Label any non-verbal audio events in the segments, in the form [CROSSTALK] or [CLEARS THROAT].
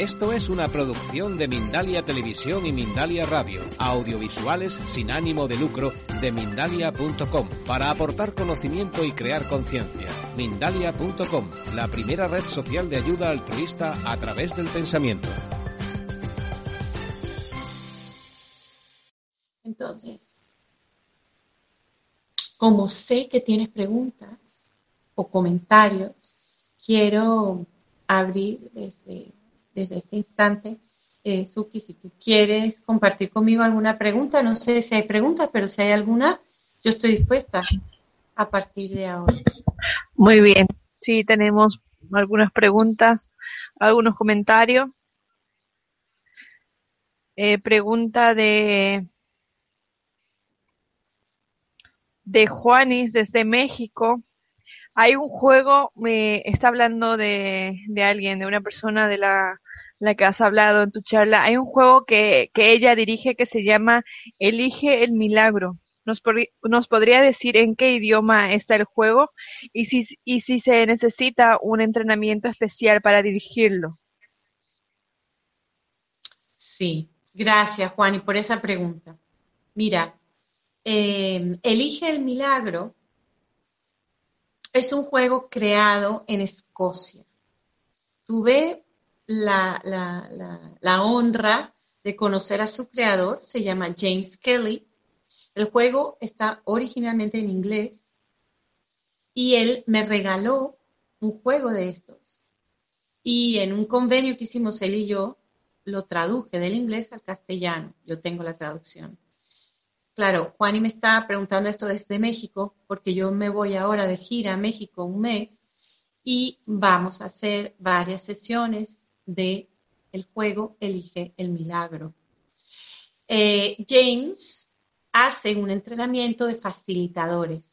Esto es una producción de Mindalia Televisión y Mindalia Radio, audiovisuales sin ánimo de lucro de mindalia.com, para aportar conocimiento y crear conciencia. Mindalia.com, la primera red social de ayuda altruista a través del pensamiento. Entonces, como sé que tienes preguntas o comentarios, quiero abrir desde desde este instante. Eh, Suki, si tú quieres compartir conmigo alguna pregunta, no sé si hay preguntas, pero si hay alguna, yo estoy dispuesta a partir de ahora. Muy bien, sí, tenemos algunas preguntas, algunos comentarios. Eh, pregunta de de Juanis desde México. Hay un juego, me está hablando de, de alguien, de una persona de la, la que has hablado en tu charla. Hay un juego que, que ella dirige que se llama Elige el Milagro. ¿Nos, ¿Nos podría decir en qué idioma está el juego y si, y si se necesita un entrenamiento especial para dirigirlo? Sí, gracias Juan y por esa pregunta. Mira, eh, Elige el Milagro es un juego creado en Escocia. Tuve la, honra de conocer a su creador, se llama James Kelly. El juego está originalmente en inglés y él me regaló un juego de estos. Y en un convenio que hicimos él y yo, lo traduje del inglés al castellano. Yo tengo la traducción. Claro, Juani me está preguntando esto desde México, porque yo me voy ahora de gira a México un mes y vamos a hacer varias sesiones de el juego Elige el Milagro. Eh, James hace un entrenamiento de facilitadores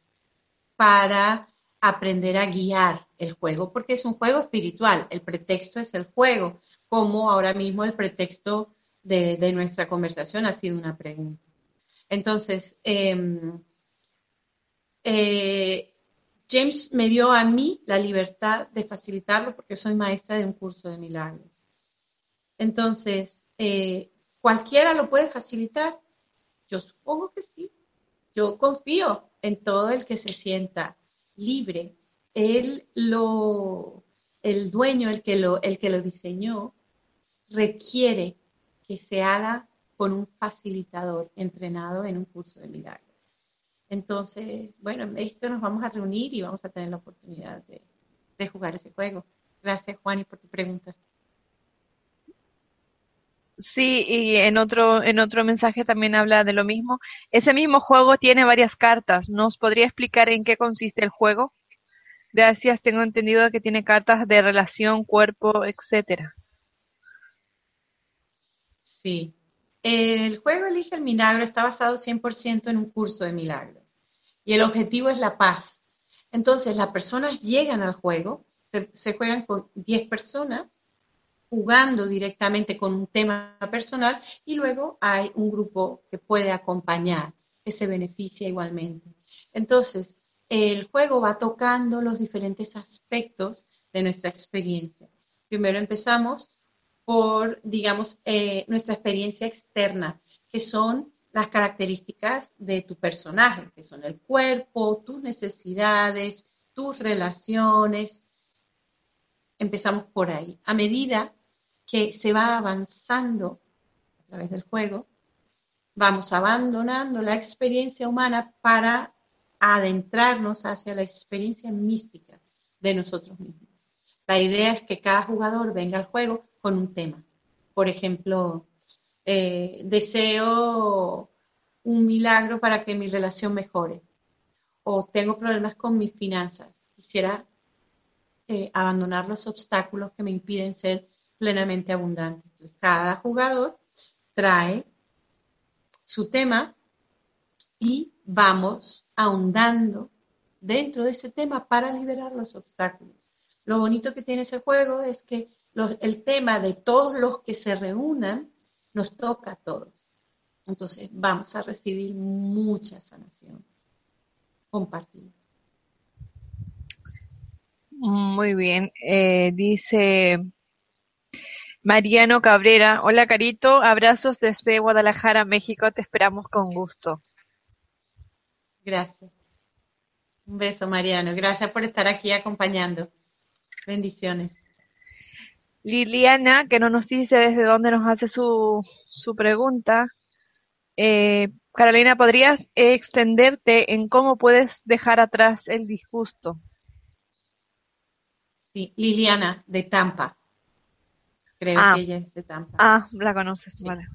para aprender a guiar el juego, porque es un juego espiritual, el pretexto es el juego, como ahora mismo el pretexto de nuestra conversación ha sido una pregunta. Entonces, em, eh, James me dio a mí la libertad de facilitarlo porque soy maestra de un curso de milagros. Entonces, eh, ¿cualquiera lo puede facilitar? Yo supongo que sí. Yo confío en todo el que se sienta libre. Él lo, el dueño, el que lo, el que lo diseñó, requiere que se haga con un facilitador entrenado en un curso de milagros. Entonces, bueno, en México nos vamos a reunir y vamos a tener la oportunidad de, jugar ese juego. Gracias, Juan, y por tu pregunta. Sí, y en otro, en otro mensaje también habla de lo mismo. Ese mismo juego tiene varias cartas. ¿Nos podría explicar en qué consiste el juego? Gracias, tengo entendido que tiene cartas de relación, cuerpo, etcétera. Sí, el juego Elige el Milagro está basado 100% en un curso de milagros y el objetivo es la paz. Entonces las personas llegan al juego, se, juegan con 10 personas jugando directamente con un tema personal y luego hay un grupo que puede acompañar, que se beneficia igualmente. Entonces, el juego va tocando los diferentes aspectos de nuestra experiencia. Primero empezamos por, digamos, eh, nuestra experiencia externa, que son las características de tu personaje, que son el cuerpo, tus necesidades, tus relaciones. Empezamos por ahí. A medida que se va avanzando a través del juego, vamos abandonando la experiencia humana para adentrarnos hacia la experiencia mística de nosotros mismos. La idea es que cada jugador venga al juego con un tema. Por ejemplo, eh, deseo un milagro para que mi relación mejore o tengo problemas con mis finanzas. Quisiera eh, abandonar los obstáculos que me impiden ser plenamente abundante. cada jugador trae su tema y vamos ahondando dentro de ese tema para liberar los obstáculos. Lo bonito que tiene ese juego es que el tema de todos los que se reúnan nos toca a todos. Entonces vamos a recibir mucha sanación compartida. Muy bien. Eh, dice Mariano Cabrera. Hola Carito, abrazos desde Guadalajara, México. Te esperamos con gusto. Gracias. Un beso, Mariano. Gracias por estar aquí acompañando. Bendiciones. Liliana, que no nos dice desde dónde nos hace su, su pregunta. Eh, Carolina, ¿podrías extenderte en cómo puedes dejar atrás el disgusto? Sí, Liliana, de Tampa. Creo Ah. que ella es de Tampa. Ah, la conoces, Sí. vale.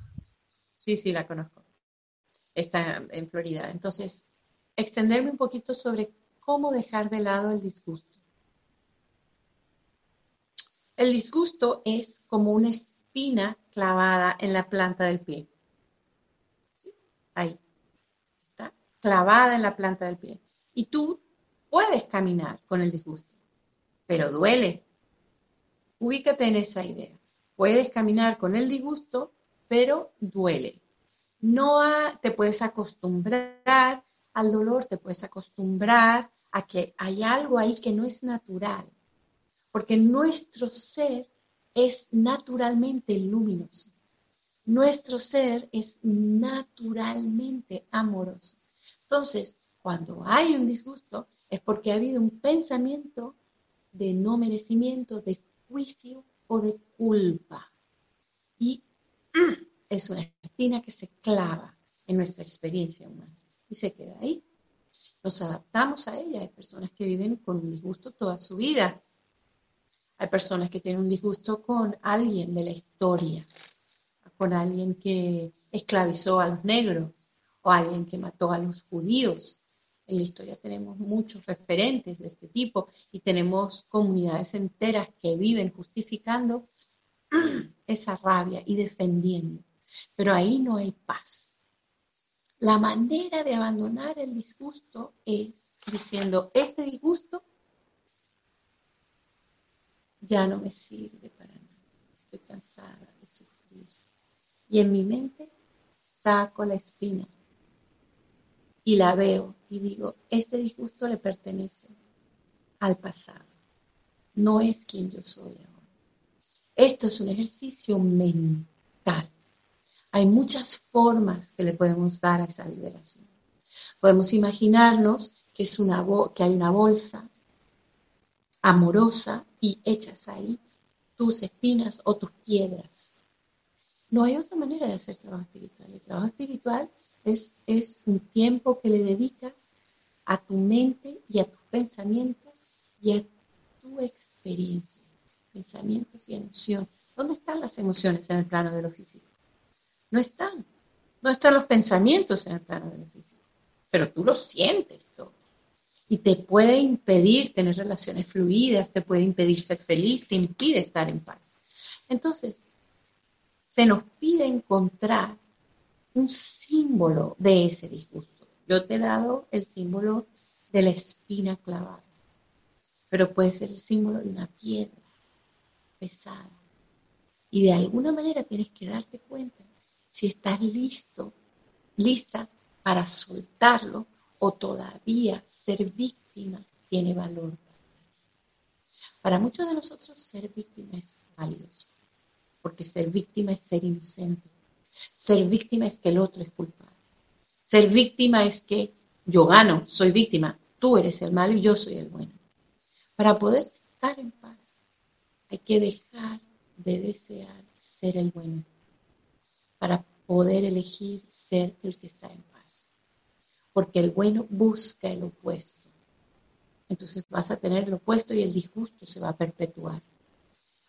Sí, sí, la conozco. Está en Florida. Entonces, extenderme un poquito sobre cómo dejar de lado el disgusto. El disgusto es como una espina clavada en la planta del pie. Ahí. Está clavada en la planta del pie. Y tú puedes caminar con el disgusto, pero duele. Ubícate en esa idea. Puedes caminar con el disgusto, pero duele. No te puedes acostumbrar al dolor, te puedes acostumbrar a que hay algo ahí que no es natural, porque nuestro ser es naturalmente luminoso. Nuestro ser es naturalmente amoroso. Entonces, cuando hay un disgusto, es porque ha habido un pensamiento de no merecimiento, de juicio o de culpa. Y es una espina que se clava en nuestra experiencia humana y se queda ahí. Nos adaptamos a ella. Hay personas que viven con un disgusto toda su vida. Hay personas que tienen un disgusto con alguien de la historia, con alguien que esclavizó a los negros o alguien que mató a los judíos. En la historia tenemos muchos referentes de este tipo y tenemos comunidades enteras que viven justificando [CLEARS THROAT] esa rabia y defendiendo. Pero ahí no hay paz. La manera de abandonar el disgusto es diciendo, este disgusto ya no me sirve para nada. Estoy cansada de sufrir. Y en mi mente saco la espina y la veo y digo, este disgusto le pertenece al pasado. No es quien yo soy ahora. Esto es un ejercicio mental. Hay muchas formas que le podemos dar a esa liberación. Podemos imaginarnos que, es una que hay una bolsa amorosa y echas ahí tus espinas o tus piedras. No hay otra manera de hacer trabajo espiritual. El trabajo espiritual es, es un tiempo que le dedicas a tu mente y a tus pensamientos y a tu experiencia, pensamientos y emociones. ¿Dónde están las emociones en el plano de lo físico? No están. No están los pensamientos en el plano de lo físico. Pero tú lo sientes todo. Y te puede impedir tener relaciones fluidas, te puede impedir ser feliz, te impide estar en paz. Entonces, se nos pide encontrar un símbolo de ese disgusto. Yo te he dado el símbolo de la espina clavada, pero puede ser el símbolo de una piedra pesada. Y de alguna manera tienes que darte cuenta si estás listo, lista para soltarlo o todavía ser víctima tiene valor. Para muchos de nosotros ser víctima es valioso, porque ser víctima es ser inocente. Ser víctima es que el otro es culpable. Ser víctima es que yo gano, soy víctima, tú eres el malo y yo soy el bueno. Para poder estar en paz hay que dejar de desear ser el bueno para poder elegir ser el que está en paz. Porque el bueno busca el opuesto. Entonces vas a tener el opuesto y el disgusto se va a perpetuar.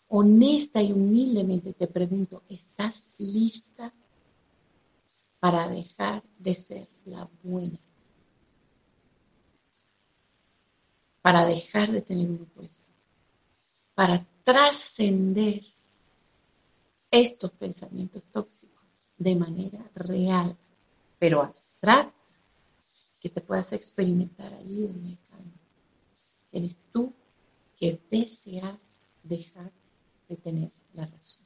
Honesta y humildemente te pregunto, ¿estás lista para dejar de ser la buena? Para dejar de tener un opuesto. Para trascender estos pensamientos tóxicos de manera real, pero abstracta, que te puedas experimentar allí en el cambio. Eres tú que deseas dejar de tener la razón.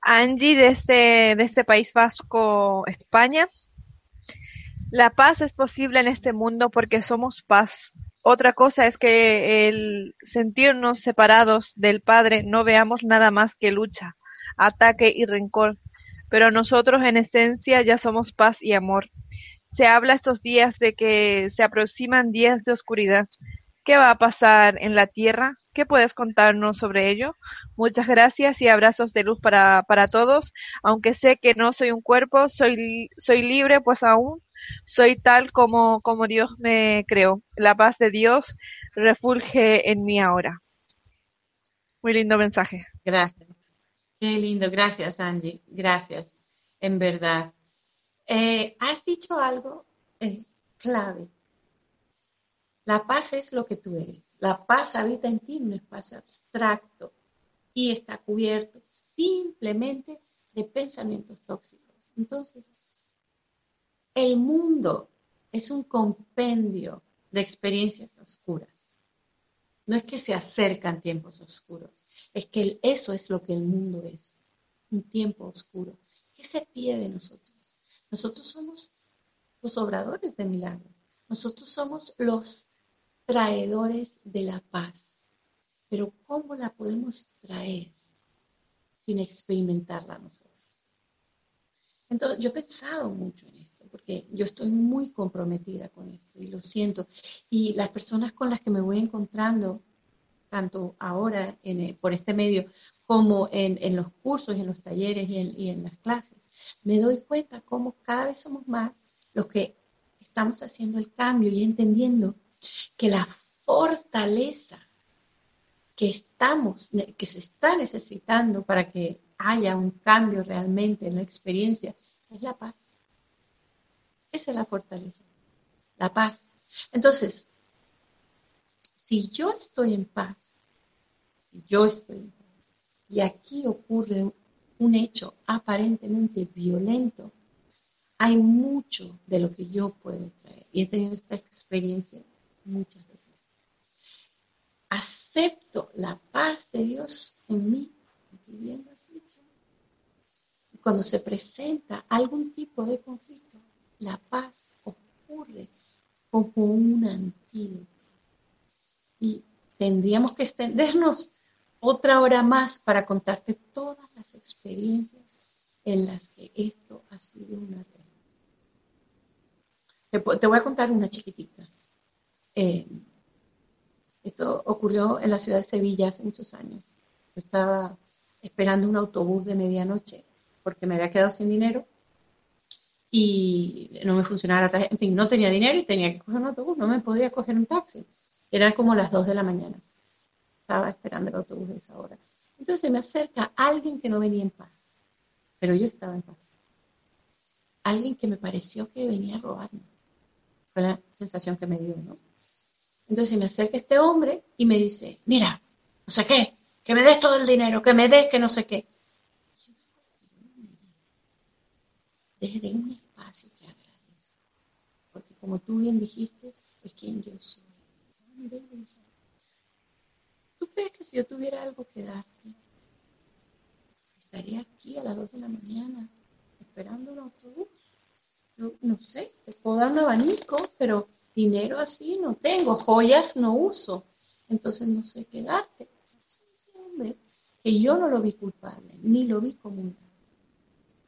Angie desde, de este País Vasco, España. La paz es posible en este mundo porque somos paz. Otra cosa es que el sentirnos separados del Padre no veamos nada más que lucha, ataque y rencor, pero nosotros en esencia ya somos paz y amor. Se habla estos días de que se aproximan días de oscuridad. ¿Qué va a pasar en la tierra? ¿Qué puedes contarnos sobre ello? Muchas gracias y abrazos de luz para, para todos. Aunque sé que no soy un cuerpo, soy, soy libre, pues aún soy tal como, como Dios me creó. La paz de Dios refulge en mí ahora. Muy lindo mensaje. Gracias. Qué lindo. Gracias, Angie. Gracias. En verdad. Eh, has dicho algo eh, clave. La paz es lo que tú eres. La paz habita en ti un espacio abstracto y está cubierto simplemente de pensamientos tóxicos. Entonces, el mundo es un compendio de experiencias oscuras. No es que se acercan tiempos oscuros, es que eso es lo que el mundo es, un tiempo oscuro. ¿Qué se pide de nosotros? Nosotros somos los obradores de milagros, nosotros somos los traedores de la paz. Pero ¿cómo la podemos traer sin experimentarla nosotros? Entonces, yo he pensado mucho en esto, porque yo estoy muy comprometida con esto y lo siento. Y las personas con las que me voy encontrando, tanto ahora en, por este medio como en, los cursos, en los talleres y en, y en las clases, me doy cuenta cómo cada vez somos más los que estamos haciendo el cambio y entendiendo que la fortaleza que estamos, que se está necesitando para que haya un cambio realmente en la experiencia, es la paz. Esa es la fortaleza, la paz. Entonces, si yo estoy en paz, yo estoy y aquí ocurre un hecho aparentemente violento, hay mucho de lo que yo puedo traer. Y he tenido esta experiencia muchas veces. Acepto la paz de Dios en mí. Y cuando se presenta algún tipo de conflicto, la paz ocurre como un antídoto. Y tendríamos que extendernos otra hora más para contarte todas las experiencias en las que esto ha sido una realidad. Te, voy a contar una chiquitita. Eh, esto ocurrió en la ciudad de Sevilla hace muchos años. Yo estaba esperando un autobús de medianoche porque me había quedado sin dinero y no me funcionaba la tarjeta. En fin, no tenía dinero y tenía que coger un autobús, no me podía coger un taxi. Eran como las 2 de la mañana. Estaba esperando el autobús de esa hora. Entonces me acerca alguien que no venía en paz, pero yo estaba en paz. Alguien que me pareció que venía a robarme. Fue la sensación que me dio, ¿no? Entonces me acerca este hombre y me dice, mira, no sé qué, que me des todo el dinero, que me des que no sé qué. Desde un espacio te agradezco, porque como tú bien dijiste, es quien yo soy. ¿Tú crees que si yo tuviera algo que darte, estaría aquí a las dos de la mañana esperando el autobús? Yo no sé, te puedo dar un abanico, pero dinero así no tengo, joyas no uso, entonces no sé qué darte. hombre, que yo no lo vi culpable, ni lo vi como un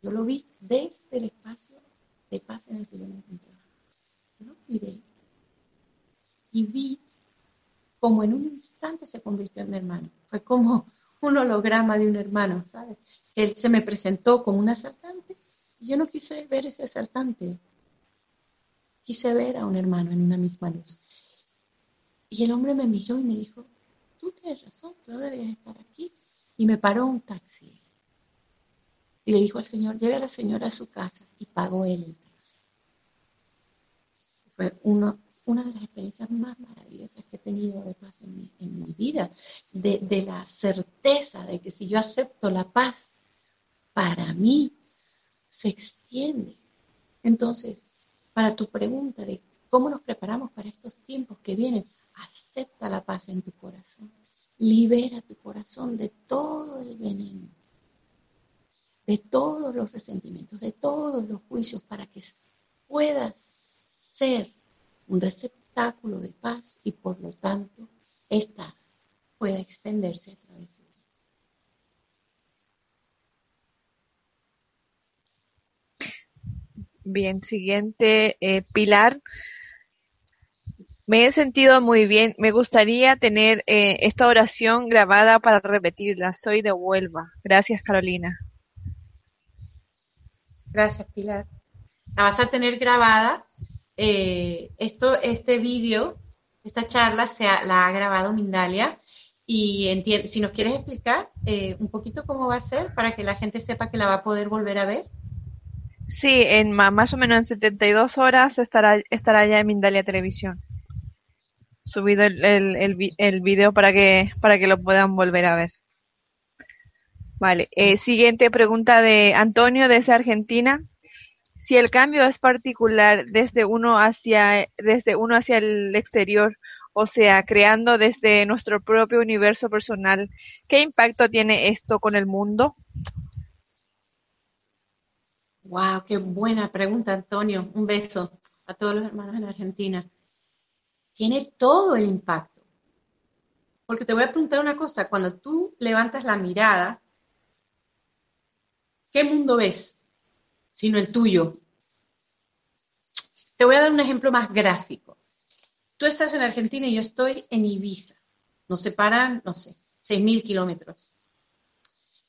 Yo lo vi desde el espacio de paz en el que yo me encontraba. Yo lo miré y vi como en un se convirtió en mi hermano. Fue como [LAUGHS] un holograma de un hermano, ¿sabes? Él se me presentó como un asaltante y yo no quise ver ese asaltante, quise ver a un hermano en una misma luz. Y el hombre me miró y me dijo, tú tienes razón, tú no deberías estar aquí. Y me paró un taxi. Y le dijo al señor, lleve a la señora a su casa. Y pagó él el taxi. Fue uno, una de las experiencias más maravillosas que tenido de paz en mi, en mi vida, de, de la certeza de que si yo acepto la paz, para mí se extiende. Entonces, para tu pregunta de cómo nos preparamos para estos tiempos que vienen, acepta la paz en tu corazón. Libera tu corazón de todo el veneno, de todos los resentimientos, de todos los juicios, para que puedas ser un receptáculo de paz y por lo tanto esta pueda extenderse a través de ti. Bien, siguiente, eh, Pilar. Me he sentido muy bien. Me gustaría tener eh, esta oración grabada para repetirla. Soy de Huelva. Gracias, Carolina. Gracias, Pilar. La vas a tener grabada. Eh, esto, este vídeo, esta charla, se la ha grabado Mindalia. Y si nos quieres explicar eh, un poquito cómo va a ser para que la gente sepa que la va a poder volver a ver. Sí, en más o menos en 72 horas estará, estará ya en Mindalia Televisión subido el, el, el, video para que, para que lo puedan volver a ver. Vale, eh, siguiente pregunta de Antonio desde Argentina. Si el cambio es particular desde uno hacia, desde uno hacia el exterior, o sea, creando desde nuestro propio universo personal, ¿qué impacto tiene esto con el mundo? Wow, qué buena pregunta, Antonio. Un beso a todos los hermanos en Argentina tiene todo el impacto. Porque te voy a preguntar una cosa, cuando tú levantas la mirada, ¿qué mundo ves? Sino el tuyo. Te voy a dar un ejemplo más gráfico. Tú estás en Argentina y yo estoy en Ibiza. Nos separan, no sé, 6.000 kilómetros.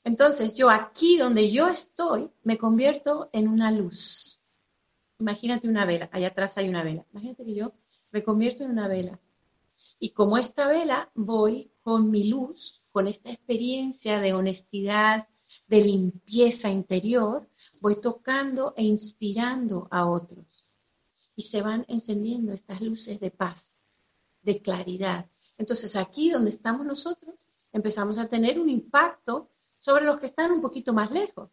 Entonces yo aquí donde yo estoy me convierto en una luz. Imagínate una vela, allá atrás hay una vela. Imagínate que yo me convierto en una vela. Y como esta vela voy con mi luz, con esta experiencia de honestidad, de limpieza interior, voy tocando e inspirando a otros. Y se van encendiendo estas luces de paz, de claridad. Entonces aquí donde estamos nosotros, empezamos a tener un impacto sobre los que están un poquito más lejos.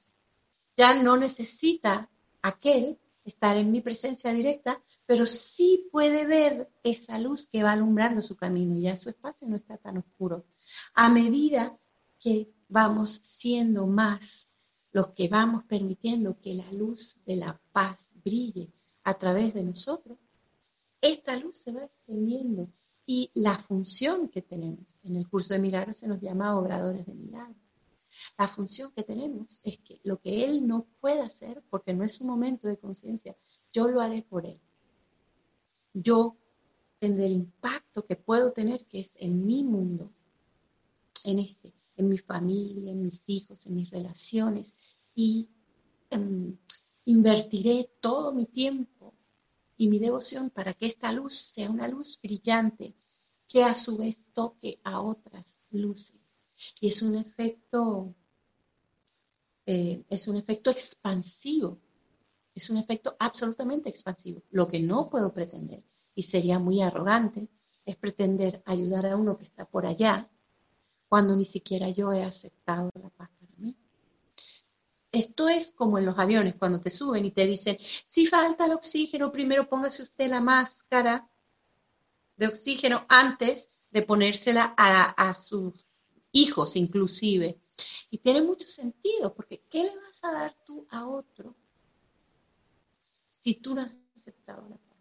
Ya no necesita aquel estar en mi presencia directa, pero sí puede ver esa luz que va alumbrando su camino y ya su espacio no está tan oscuro. A medida que vamos siendo más los que vamos permitiendo que la luz de la paz brille a través de nosotros, esta luz se va extendiendo y la función que tenemos en el curso de milagros se nos llama obradores de milagros. La función que tenemos es que lo que Él no puede hacer, porque no es un momento de conciencia, yo lo haré por Él. Yo tendré el impacto que puedo tener, que es en mi mundo, en este, en mi familia, en mis hijos, en mis relaciones, y em, invertiré todo mi tiempo y mi devoción para que esta luz sea una luz brillante que a su vez toque a otras luces. Y es un efecto, eh, es un efecto expansivo, es un efecto absolutamente expansivo. Lo que no puedo pretender, y sería muy arrogante, es pretender ayudar a uno que está por allá cuando ni siquiera yo he aceptado la paz. Esto es como en los aviones, cuando te suben y te dicen, si falta el oxígeno, primero póngase usted la máscara de oxígeno antes de ponérsela a, a sus hijos inclusive. Y tiene mucho sentido, porque ¿qué le vas a dar tú a otro si tú no has aceptado la paz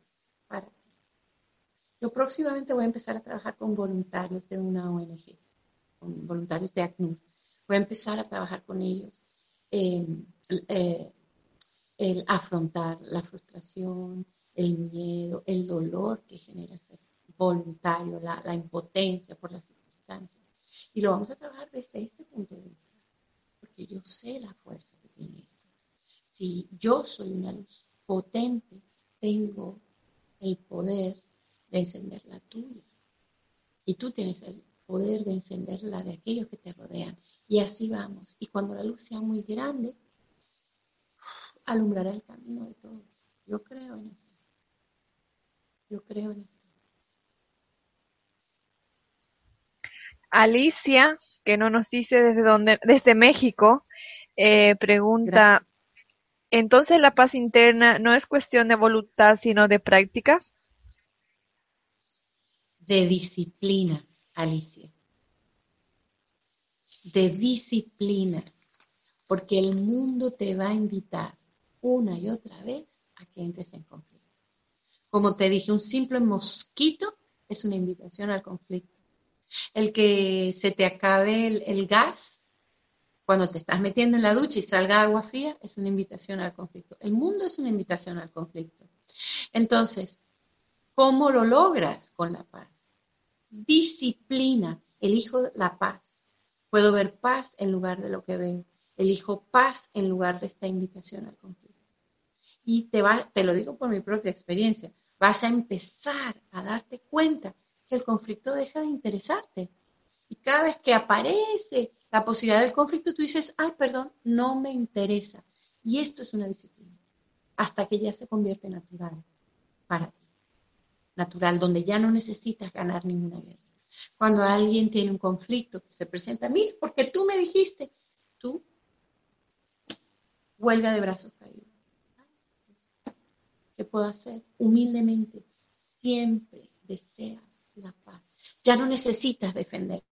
para ti? Yo próximamente voy a empezar a trabajar con voluntarios de una ONG, con voluntarios de ACNUR. Voy a empezar a trabajar con ellos. Eh, el afrontar la frustración, el miedo, el dolor que genera ser voluntario, la, la impotencia por las circunstancias y lo vamos a trabajar desde este punto de vista, porque yo sé la fuerza que tiene esto. Si yo soy una luz potente, tengo el poder de encender la tuya. Y tú tienes el poder de encender la de aquellos que te rodean. Y así vamos. Y cuando la luz sea muy grande, alumbrará el camino de todos. Yo creo en esto. Yo creo en esto. Alicia, que no nos dice desde dónde, desde México, eh, pregunta, entonces la paz interna no es cuestión de voluntad, sino de práctica. De disciplina, Alicia. De disciplina. Porque el mundo te va a invitar una y otra vez a que entres en conflicto. Como te dije, un simple mosquito es una invitación al conflicto. El que se te acabe el, gas cuando te estás metiendo en la ducha y salga agua fría es una invitación al conflicto. El mundo es una invitación al conflicto. Entonces, ¿cómo lo logras con la paz? Disciplina. Elijo la paz. Puedo ver paz en lugar de lo que veo. Elijo paz en lugar de esta invitación al conflicto. Y te, va, te lo digo por mi propia experiencia. Vas a empezar a darte cuenta que el conflicto deja de interesarte. Y cada vez que aparece la posibilidad del conflicto, tú dices, ay, perdón, no me interesa. Y esto es una disciplina, hasta que ya se convierte natural para ti. Natural, donde ya no necesitas ganar ninguna guerra. Cuando alguien tiene un conflicto que se presenta, mira, porque tú me dijiste, tú huelga de brazos caídos. ¿Qué puedo hacer? Humildemente, siempre deseas la paz. Ya no necesitas defenderte,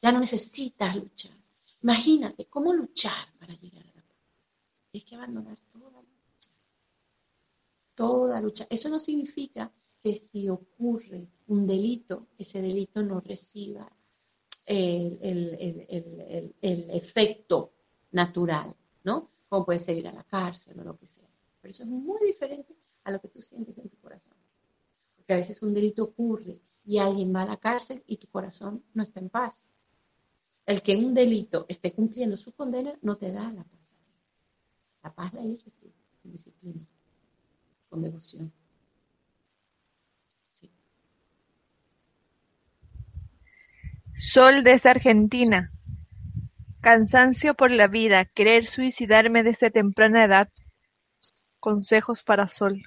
ya no necesitas luchar. Imagínate cómo luchar para llegar a la paz. Tienes que abandonar toda lucha. Toda lucha. Eso no significa que si ocurre un delito, ese delito no reciba el, el efecto natural, ¿no? Como puede ser a la cárcel o lo que sea. Pero eso es muy diferente a lo que tú sientes en tu corazón. Porque a veces un delito ocurre y alguien va a la cárcel y tu corazón no está en paz. El que un delito esté cumpliendo su condena no te da la paz. La paz la eliges tú, con disciplina, con devoción. Sol desde Argentina. Cansancio por la vida, querer suicidarme desde temprana edad. Consejos para Sol.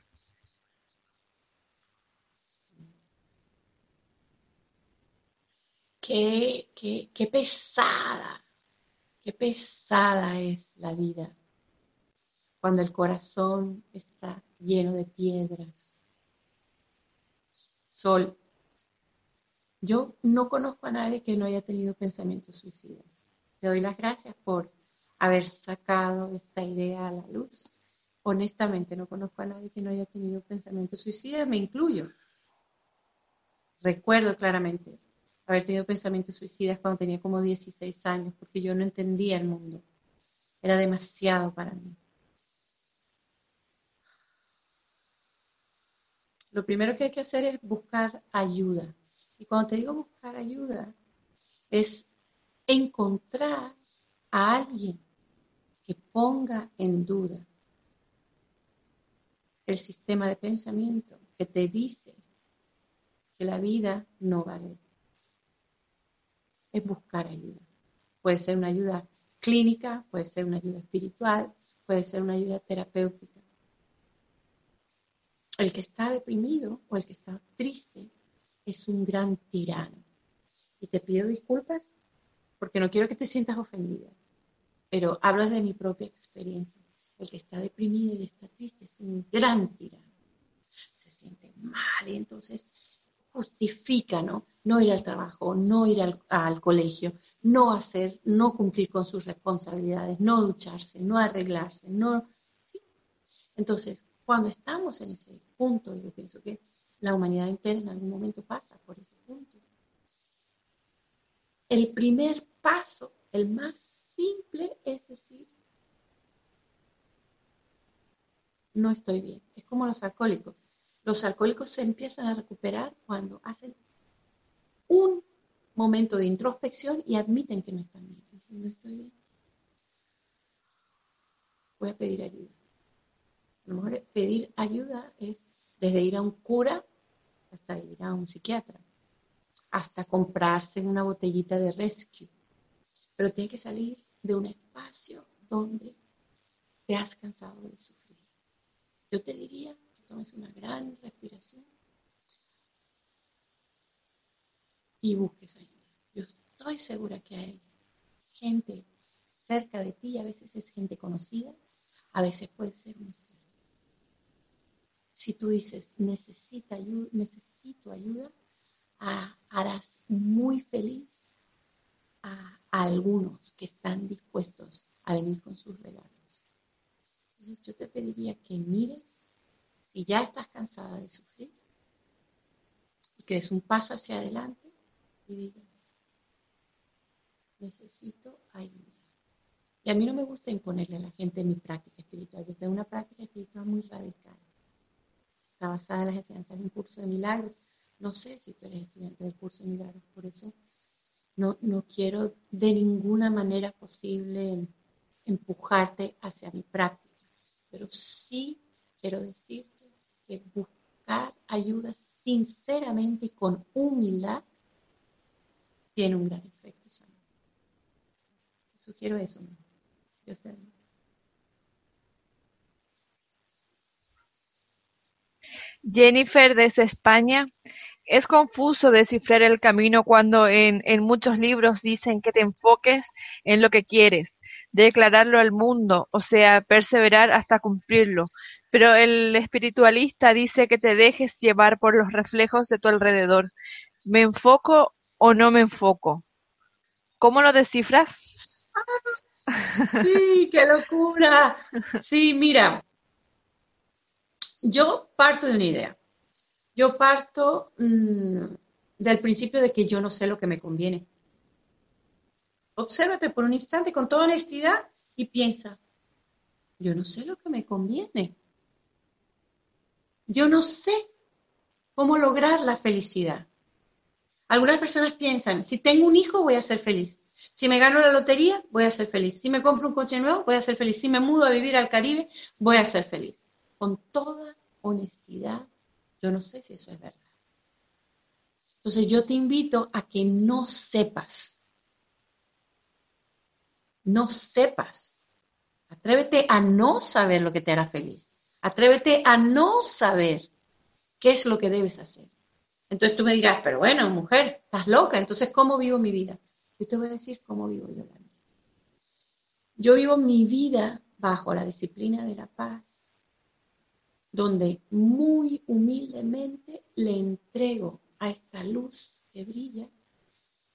Qué, qué, qué pesada, qué pesada es la vida cuando el corazón está lleno de piedras. Sol, yo no conozco a nadie que no haya tenido pensamientos suicidas. Te doy las gracias por haber sacado esta idea a la luz. Honestamente, no conozco a nadie que no haya tenido pensamientos suicidas, me incluyo. Recuerdo claramente haber tenido pensamientos suicidas cuando tenía como 16 años, porque yo no entendía el mundo. Era demasiado para mí. Lo primero que hay que hacer es buscar ayuda. Y cuando te digo buscar ayuda, es encontrar a alguien que ponga en duda el sistema de pensamiento que te dice que la vida no vale es buscar ayuda. Puede ser una ayuda clínica, puede ser una ayuda espiritual, puede ser una ayuda terapéutica. El que está deprimido o el que está triste es un gran tirano. Y te pido disculpas porque no quiero que te sientas ofendida, pero hablo de mi propia experiencia. El que está deprimido y está triste es un gran tirano. Se siente mal y entonces justifica, ¿no? No ir al trabajo, no ir al, colegio, no hacer, no cumplir con sus responsabilidades, no ducharse, no arreglarse, no... Entonces, cuando estamos en ese punto, yo pienso que la humanidad entera en algún momento pasa por ese punto. El primer paso, el más simple, es decir, no estoy bien. Es como los alcohólicos. Los alcohólicos se empiezan a recuperar cuando hacen un momento de introspección y admiten que no están bien. Dicen, no estoy bien. Voy a pedir ayuda. A lo mejor pedir ayuda es desde ir a un cura hasta ir a un psiquiatra, hasta comprarse una botellita de rescue. Pero tiene que salir de un espacio donde te has cansado de sufrir. Yo te diría tomes una gran respiración y busques ayuda. Yo estoy segura que hay gente cerca de ti, a veces es gente conocida, a veces puede ser un Si tú dices, necesito ayuda, necesito ayuda harás muy feliz a, algunos que están dispuestos a venir con sus regalos. Entonces yo te pediría que mires si ya estás cansada de sufrir y que des un paso hacia adelante y digas, necesito ayuda. Y a mí no me gusta imponerle a la gente mi práctica espiritual. Yo tengo una práctica espiritual muy radical. Está basada en las enseñanzas de un curso de milagros. No sé si tú eres estudiante del curso de milagros, por eso no, no quiero de ninguna manera posible empujarte hacia mi práctica. Pero sí quiero decirte que buscar ayuda sinceramente y con humildad tiene un gran efecto. Te sugiero eso. Jennifer desde España. Es confuso descifrar el camino cuando en, en, muchos libros dicen que te enfoques en lo que quieres, declararlo al mundo, o sea, perseverar hasta cumplirlo. Pero el espiritualista dice que te dejes llevar por los reflejos de tu alrededor. ¿Me enfoco o no me enfoco? ¿Cómo lo descifras? Sí, qué locura. Sí, mira, yo parto de una idea. Yo parto mm, del principio de que yo no sé lo que me conviene. Obsérvate por un instante con toda honestidad y piensa, yo no sé lo que me conviene. Yo no sé cómo lograr la felicidad. Algunas personas piensan, si tengo un hijo voy a ser feliz. Si me gano la lotería, voy a ser feliz. Si me compro un coche nuevo, voy a ser feliz. Si me mudo a vivir al Caribe, voy a ser feliz. Con toda honestidad, yo no sé si eso es verdad. Entonces yo te invito a que no sepas. No sepas. Atrévete a no saber lo que te hará feliz. Atrévete a no saber qué es lo que debes hacer. Entonces tú me dirás, pero bueno, mujer, estás loca, entonces ¿cómo vivo mi vida? Yo te voy a decir cómo vivo yo la vida. Yo vivo mi vida bajo la disciplina de la paz, donde muy humildemente le entrego a esta luz que brilla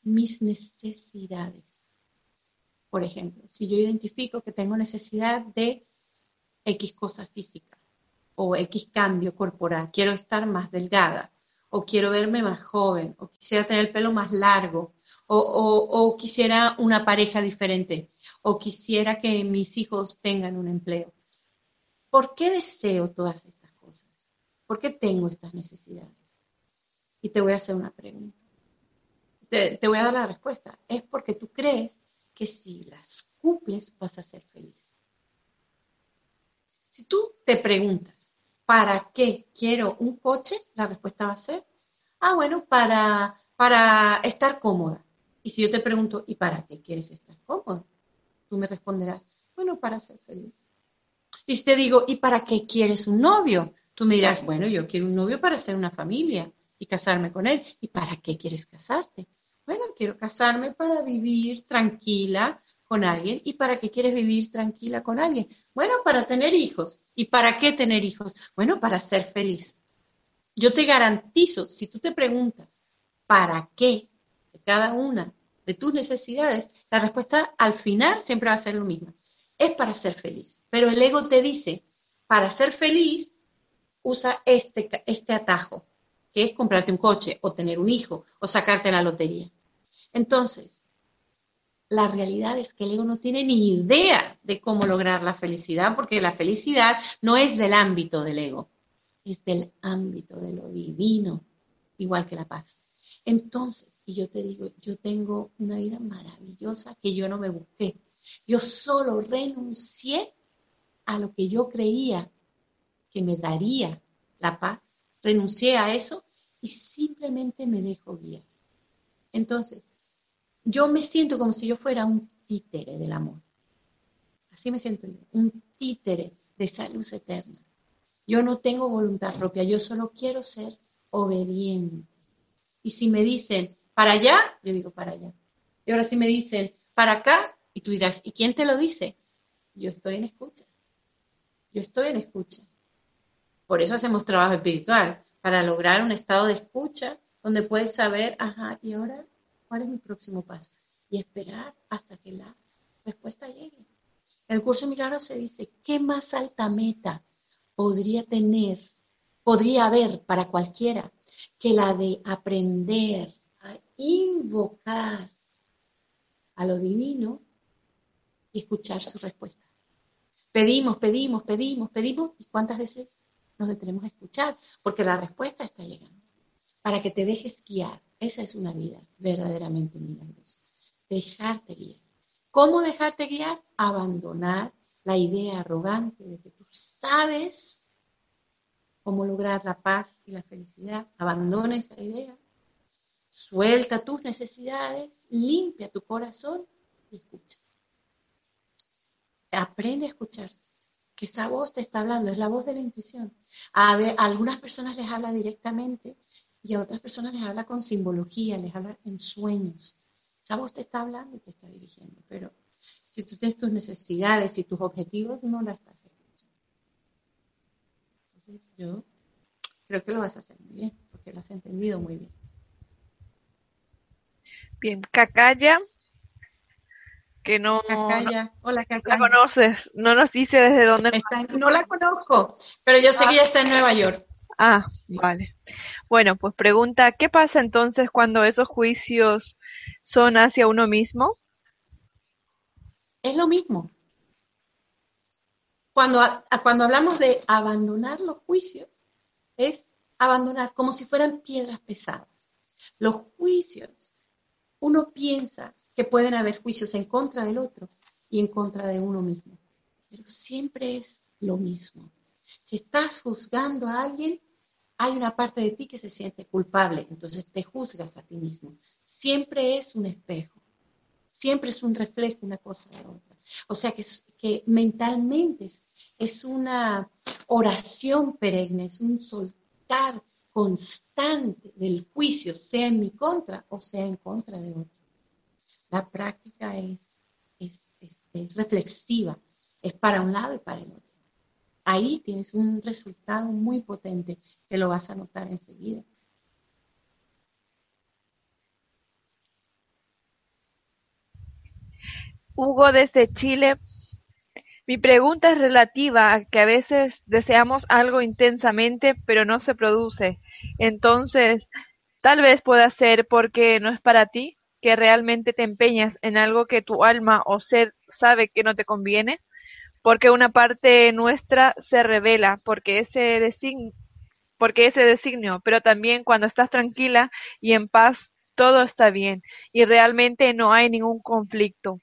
mis necesidades. Por ejemplo, si yo identifico que tengo necesidad de X cosa física o X cambio corporal, quiero estar más delgada o quiero verme más joven o quisiera tener el pelo más largo o, quisiera una pareja diferente, o quisiera que mis hijos tengan un empleo. ¿Por qué deseo todas estas cosas? ¿Por qué tengo estas necesidades? Y te voy a hacer una pregunta. Te, voy a dar la respuesta. Es porque tú crees que si las cumples vas a ser feliz. Si tú te preguntas, ¿para qué quiero un coche? La respuesta va a ser, ah, bueno, para, para estar cómoda. Y si yo te pregunto, ¿y para qué quieres estar cómodo? Tú me responderás, bueno, para ser feliz. Y si te digo, ¿y para qué quieres un novio? Tú me dirás, bueno, yo quiero un novio para hacer una familia y casarme con él. ¿Y para qué quieres casarte? Bueno, quiero casarme para vivir tranquila con alguien. ¿Y para qué quieres vivir tranquila con alguien? Bueno, para tener hijos. ¿Y para qué tener hijos? Bueno, para ser feliz. Yo te garantizo, si tú te preguntas, ¿para qué cada una de tus necesidades, la respuesta al final siempre va a ser lo mismo. Es para ser feliz. Pero el ego te dice, para ser feliz, usa este, este atajo, que es comprarte un coche o tener un hijo o sacarte la lotería. Entonces, la realidad es que el ego no tiene ni idea de cómo lograr la felicidad, porque la felicidad no es del ámbito del ego, es del ámbito de lo divino, igual que la paz. Entonces, y yo te digo, yo tengo una vida maravillosa que yo no me busqué. Yo solo renuncié a lo que yo creía que me daría la paz. Renuncié a eso y simplemente me dejo guiar. Entonces, yo me siento como si yo fuera un títere del amor. Así me siento yo, un títere de esa luz eterna. Yo no tengo voluntad propia, yo solo quiero ser obediente. Y si me dicen, para allá, yo digo para allá. Y ahora sí me dicen, para acá, y tú dirás, ¿y quién te lo dice? Yo estoy en escucha. Yo estoy en escucha. Por eso hacemos trabajo espiritual, para lograr un estado de escucha donde puedes saber, ajá, y ahora, ¿cuál es mi próximo paso? Y esperar hasta que la respuesta llegue. El curso de se dice, ¿qué más alta meta podría tener, podría haber para cualquiera que la de aprender a invocar a lo divino y escuchar su respuesta. Pedimos, pedimos, pedimos, pedimos, ¿y cuántas veces nos detenemos a escuchar? Porque la respuesta está llegando. Para que te dejes guiar. Esa es una vida verdaderamente milagrosa. Dejarte guiar. ¿Cómo dejarte guiar? Abandonar la idea arrogante de que tú sabes cómo lograr la paz y la felicidad. Abandona esa idea. Suelta tus necesidades, limpia tu corazón y escucha. Aprende a escuchar. Que esa voz te está hablando, es la voz de la intuición. A, ver, a algunas personas les habla directamente y a otras personas les habla con simbología, les habla en sueños. Esa voz te está hablando y te está dirigiendo, pero si tú tienes tus necesidades y tus objetivos, no la estás escuchando. Entonces, yo creo que lo vas a hacer muy bien, porque lo has entendido muy bien. Bien, Cacaya, que no, Cacaya. Hola, la conoces, no nos dice desde dónde. no la conozco, pero yo sé que ya está en Nueva York. Ah, vale. Bueno, pues pregunta, ¿qué pasa entonces cuando esos juicios son hacia uno mismo? Es lo mismo. Cuando, cuando hablamos de abandonar los juicios, es abandonar como si fueran piedras pesadas. Los juicios, uno piensa que pueden haber juicios en contra del otro y en contra de uno mismo, pero siempre es lo mismo. Si estás juzgando a alguien, hay una parte de ti que se siente culpable, entonces te juzgas a ti mismo. Siempre es un espejo, siempre es un reflejo una cosa de otra. O sea que, que mentalmente es, es una oración perenne, es un soltar constante del juicio, sea en mi contra o sea en contra de otro. La práctica es, reflexiva, es para un lado y para el otro ahí tienes un resultado muy potente que lo vas a notar enseguida. Hugo desde Chile. Mi pregunta es relativa a que a veces deseamos algo intensamente pero no se produce. Entonces, tal vez pueda ser porque no es para ti, que realmente te empeñas en algo que tu alma o ser sabe que no te conviene porque una parte nuestra se revela, porque ese designio, porque ese designio, pero también cuando estás tranquila y en paz, todo está bien y realmente no hay ningún conflicto.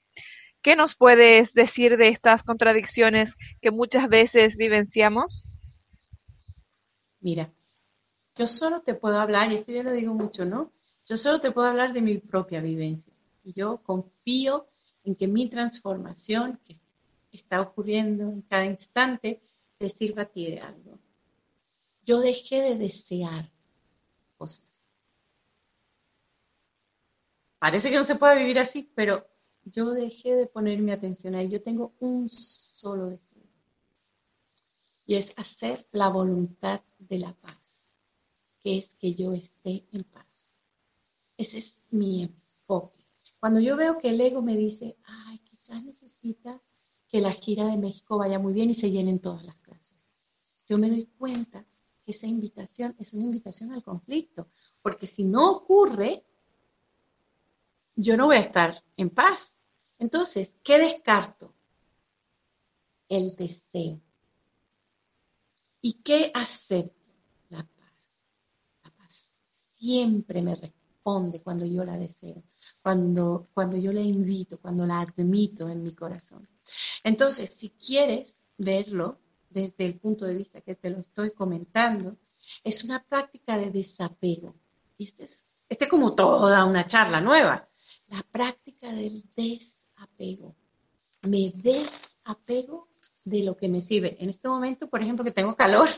¿Qué nos puedes decir de estas contradicciones que muchas veces vivenciamos? Mira, yo solo te puedo hablar, y esto ya lo digo mucho, ¿no? Yo solo te puedo hablar de mi propia vivencia. Yo confío en que mi transformación, que está ocurriendo en cada instante te sirva a ti de algo. Yo dejé de desear cosas. Parece que no se puede vivir así, pero yo dejé de poner mi atención ahí. Yo tengo un solo deseo. Y es hacer la voluntad de la paz, que es que yo esté en paz. Ese es mi enfoque. Cuando yo veo que el ego me dice, ay, quizás necesitas que la gira de México vaya muy bien y se llenen todas las clases. Yo me doy cuenta que esa invitación es una invitación al conflicto, porque si no ocurre, yo no voy a estar en paz. Entonces, ¿qué descarto? El deseo. ¿Y qué acepto? La paz. La paz siempre me responde cuando yo la deseo, cuando, cuando yo la invito, cuando la admito en mi corazón. Entonces, si quieres verlo desde el punto de vista que te lo estoy comentando, es una práctica de desapego. Este es, este como toda una charla nueva. La práctica del desapego. Me desapego de lo que me sirve. En este momento, por ejemplo, que tengo calor,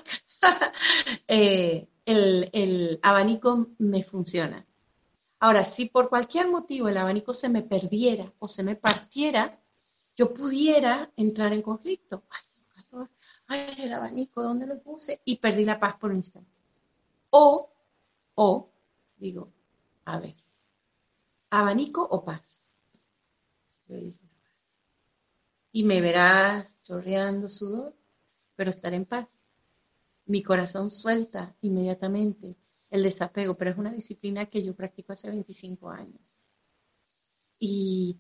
[LAUGHS] eh, el, el abanico me funciona. Ahora, si por cualquier motivo el abanico se me perdiera o se me partiera, yo pudiera entrar en conflicto. Ay, ay, el abanico, ¿dónde lo puse? Y perdí la paz por un instante. O, o, digo, a ver, abanico o paz. Y me verás chorreando sudor, pero estaré en paz. Mi corazón suelta inmediatamente el desapego, pero es una disciplina que yo practico hace 25 años. Y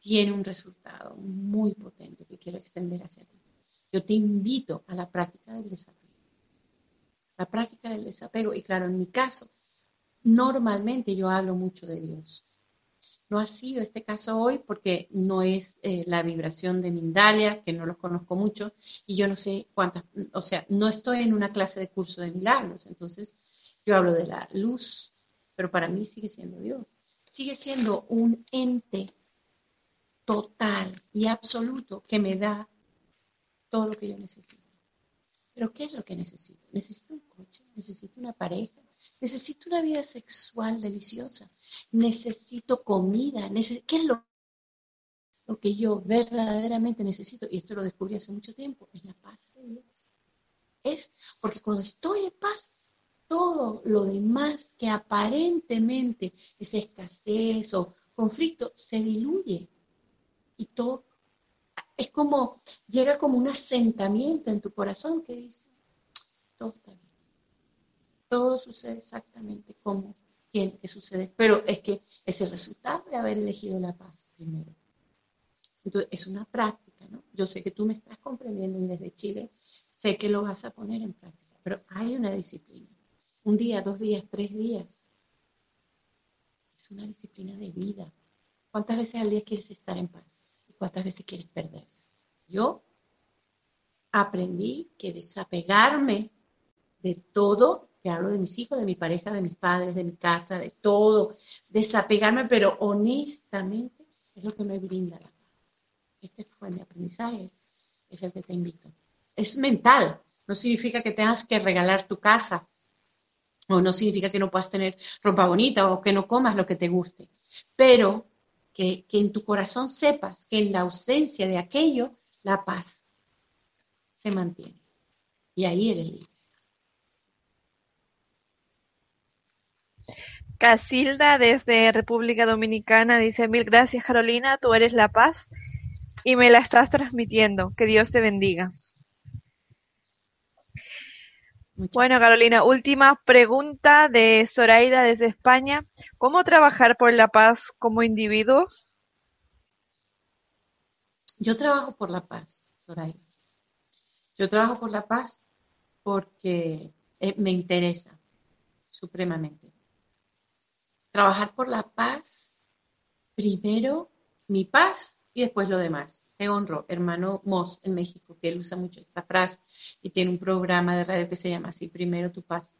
tiene un resultado muy potente que quiero extender hacia ti. Yo te invito a la práctica del desapego. La práctica del desapego, y claro, en mi caso, normalmente yo hablo mucho de Dios. No ha sido este caso hoy porque no es eh, la vibración de Mindalia, que no los conozco mucho, y yo no sé cuántas, o sea, no estoy en una clase de curso de milagros, entonces yo hablo de la luz, pero para mí sigue siendo Dios. Sigue siendo un ente total y absoluto que me da todo lo que yo necesito. Pero ¿qué es lo que necesito? Necesito un coche, necesito una pareja, necesito una vida sexual deliciosa, necesito comida, ¿qué es lo, lo que yo verdaderamente necesito? Y esto lo descubrí hace mucho tiempo, es la paz de Dios. Es porque cuando estoy en paz, todo lo demás que aparentemente es escasez o conflicto se diluye y todo es como, llega como un asentamiento en tu corazón que dice, todo está bien. Todo sucede exactamente como tiene que suceder. Pero es que es el resultado de haber elegido la paz primero. Entonces, es una práctica, ¿no? Yo sé que tú me estás comprendiendo y desde Chile sé que lo vas a poner en práctica, pero hay una disciplina. Un día, dos días, tres días. Es una disciplina de vida. ¿Cuántas veces al día quieres estar en paz? cuántas veces quieres perderla. Yo aprendí que desapegarme de todo, que hablo de mis hijos, de mi pareja, de mis padres, de mi casa, de todo, desapegarme, pero honestamente es lo que me brinda la paz. Este fue mi aprendizaje, es el que te invito. Es mental, no significa que tengas que regalar tu casa, o no significa que no puedas tener ropa bonita o que no comas lo que te guste, pero que, en tu corazón sepas que en la ausencia de aquello, la paz se mantiene. Y ahí eres libre. Casilda desde República Dominicana dice mil gracias Carolina, tú eres la paz y me la estás transmitiendo. Que Dios te bendiga. Bueno, Carolina, última pregunta de Zoraida desde España. ¿Cómo trabajar por la paz como individuo? Yo trabajo por la paz, Zoraida. Yo trabajo por la paz porque eh, me interesa supremamente. Trabajar por la paz, primero mi paz y después lo demás. Te honro, hermano Moss en México, que él usa mucho esta frase y tiene un programa de radio que se llama así, Primero tu paz.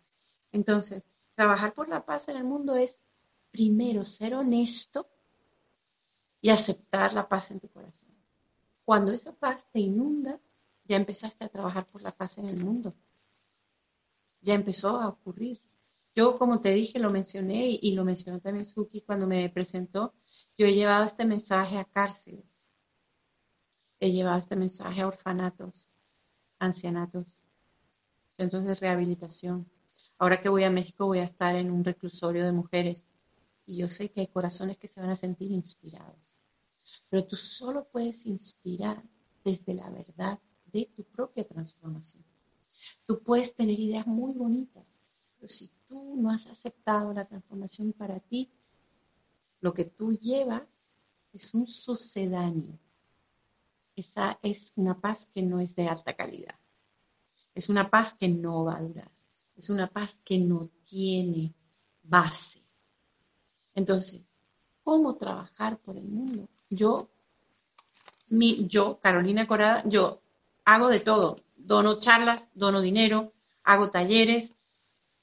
Entonces, trabajar por la paz en el mundo es primero ser honesto y aceptar la paz en tu corazón. Cuando esa paz te inunda, ya empezaste a trabajar por la paz en el mundo. Ya empezó a ocurrir. Yo, como te dije, lo mencioné y, lo mencionó también Suki cuando me presentó, yo he llevado este mensaje a cárceles he llevado este mensaje a orfanatos, ancianatos, centros de rehabilitación. Ahora que voy a México voy a estar en un reclusorio de mujeres y yo sé que hay corazones que se van a sentir inspirados. Pero tú solo puedes inspirar desde la verdad de tu propia transformación. Tú puedes tener ideas muy bonitas, pero si tú no has aceptado la transformación para ti, lo que tú llevas es un sucedáneo esa es una paz que no es de alta calidad. Es una paz que no va a durar. Es una paz que no tiene base. Entonces, ¿cómo trabajar por el mundo? Yo, mi, yo, Carolina Corada, yo hago de todo. Dono charlas, dono dinero, hago talleres,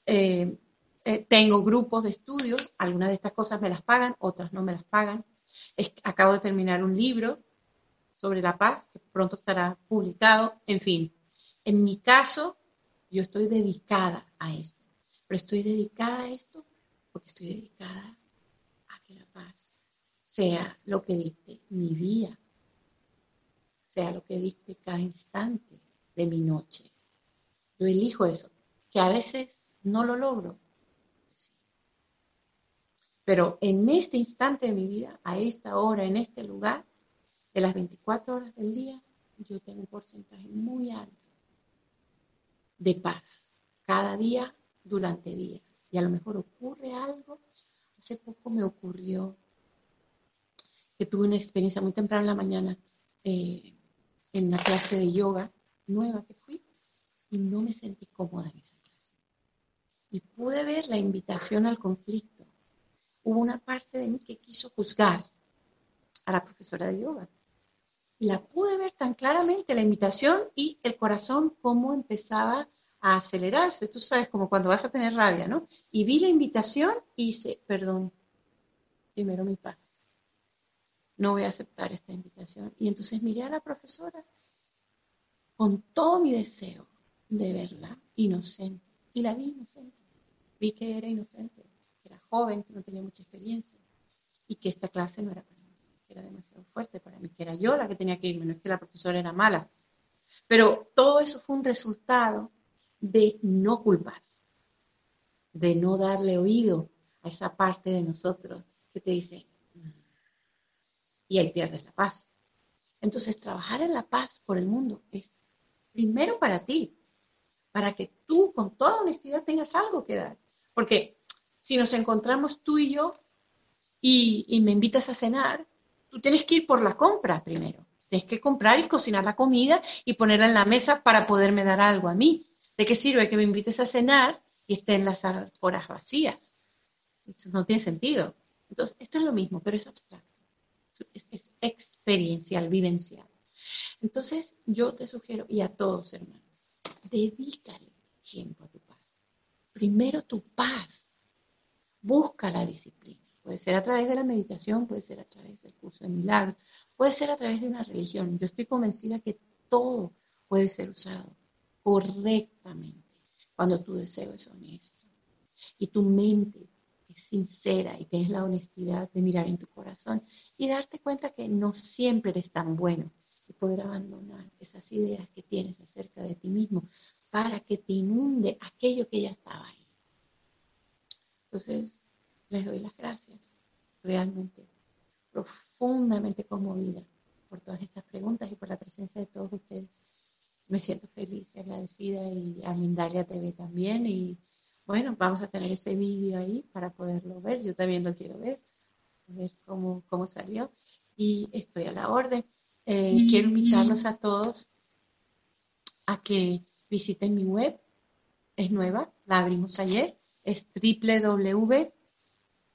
eh, eh, tengo grupos de estudios. Algunas de estas cosas me las pagan, otras no me las pagan. acabo de terminar un libro sobre la paz, que pronto estará publicado, en fin. En mi caso, yo estoy dedicada a esto, pero estoy dedicada a esto porque estoy dedicada que la paz sea lo que dicte mi vida, sea lo que dicte cada instante de mi noche. Yo elijo eso, que a veces no lo logro. Pero en este instante de mi vida, a esta hora, en este lugar, de las 24 horas del día, yo tengo un porcentaje muy alto de paz cada día durante días. Y a lo mejor ocurre algo. Hace poco me ocurrió que tuve una experiencia muy temprano en la mañana eh, en una clase de yoga nueva que fui y no me sentí cómoda en esa clase. Y pude ver la invitación al conflicto. Hubo una parte de mí que quiso juzgar a la profesora de yoga. La pude ver tan claramente, la invitación y el corazón, cómo empezaba a acelerarse. Tú sabes, como cuando vas a tener rabia, ¿no? Y vi la invitación y hice, perdón, primero mi paz. No voy a aceptar esta invitación. Y entonces miré a la profesora con todo mi deseo de verla inocente. Y la vi inocente. Vi que era inocente, que era joven, que no tenía mucha experiencia y que esta clase no era para era demasiado fuerte para mí, que era yo la que tenía que irme, no es que la profesora era mala. Pero todo eso fue un resultado de no culpar, de no darle oído a esa parte de nosotros que te dice, mm", y ahí pierdes la paz. Entonces, trabajar en la paz por el mundo es primero para ti, para que tú con toda honestidad tengas algo que dar. Porque si nos encontramos tú y yo y, y me invitas a cenar, tú tienes que ir por la compra primero. Tienes que comprar y cocinar la comida y ponerla en la mesa para poderme dar algo a mí. ¿De qué sirve que me invites a cenar y estén las horas vacías? Eso no tiene sentido. Entonces, esto es lo mismo, pero es abstracto. Es, experiencial, vivencial. Entonces, yo te sugiero, y a todos, hermanos, dedícale tiempo a tu paz. Primero tu paz. Busca la disciplina. Puede ser a través de la meditación, puede ser a través del curso de milagros, puede ser a través de una religión. Yo estoy convencida que todo puede ser usado correctamente cuando tu deseo es honesto y tu mente es sincera y tienes la honestidad de mirar en tu corazón y darte cuenta que no siempre eres tan bueno y poder abandonar esas ideas que tienes acerca de ti mismo para que te inunde aquello que ya estaba ahí. Entonces, les doy las gracias, realmente, profundamente conmovida por todas estas preguntas y por la presencia de todos ustedes me siento feliz y agradecida y a Mindalia TV también. Y bueno, vamos a tener ese vídeo ahí para poderlo ver. Yo también lo quiero ver, a ver cómo, cómo salió. Y estoy a la orden. Eh, quiero invitarlos a todos a que visiten mi web. Es nueva, la abrimos ayer. Es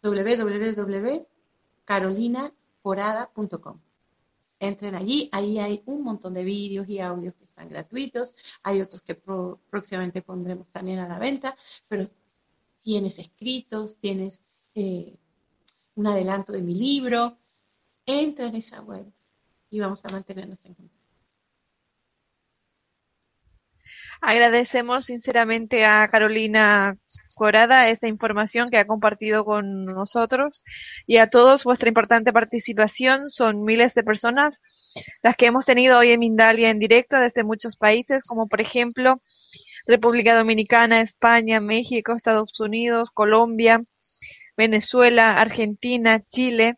www.carolinacorada.com. Entren allí, ahí hay un montón de vídeos y audios que están gratuitos, hay otros que próximamente pondremos también a la venta, pero tienes escritos, tienes eh, un adelanto de mi libro, entra en esa web y vamos a mantenernos en contacto. Agradecemos sinceramente a Carolina Corada esta información que ha compartido con nosotros y a todos vuestra importante participación. Son miles de personas las que hemos tenido hoy en Mindalia en directo desde muchos países, como por ejemplo República Dominicana, España, México, Estados Unidos, Colombia, Venezuela, Argentina, Chile,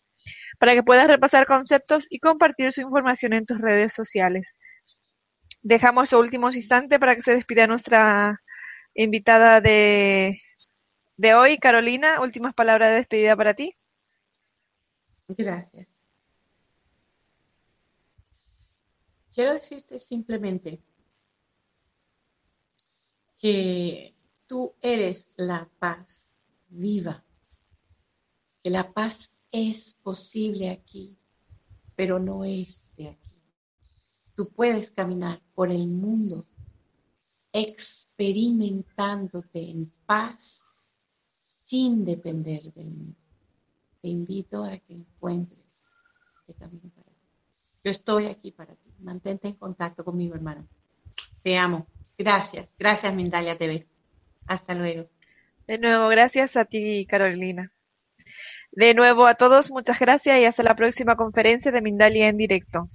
para que puedas repasar conceptos y compartir su información en tus redes sociales. Dejamos los últimos instantes para que se despida nuestra invitada de, de hoy, Carolina. Últimas palabras de despedida para ti. Gracias. Quiero decirte simplemente que tú eres la paz viva, que la paz es posible aquí pero no es de aquí. Tú puedes caminar por el mundo experimentándote en paz sin depender del mundo. Te invito a que encuentres este camino para ti. Yo estoy aquí para ti. Mantente en contacto conmigo, hermano. Te amo. Gracias. Gracias, Mindalia TV. Hasta luego. De nuevo, gracias a ti, Carolina. De nuevo a todos, muchas gracias y hasta la próxima conferencia de Mindalia en directo.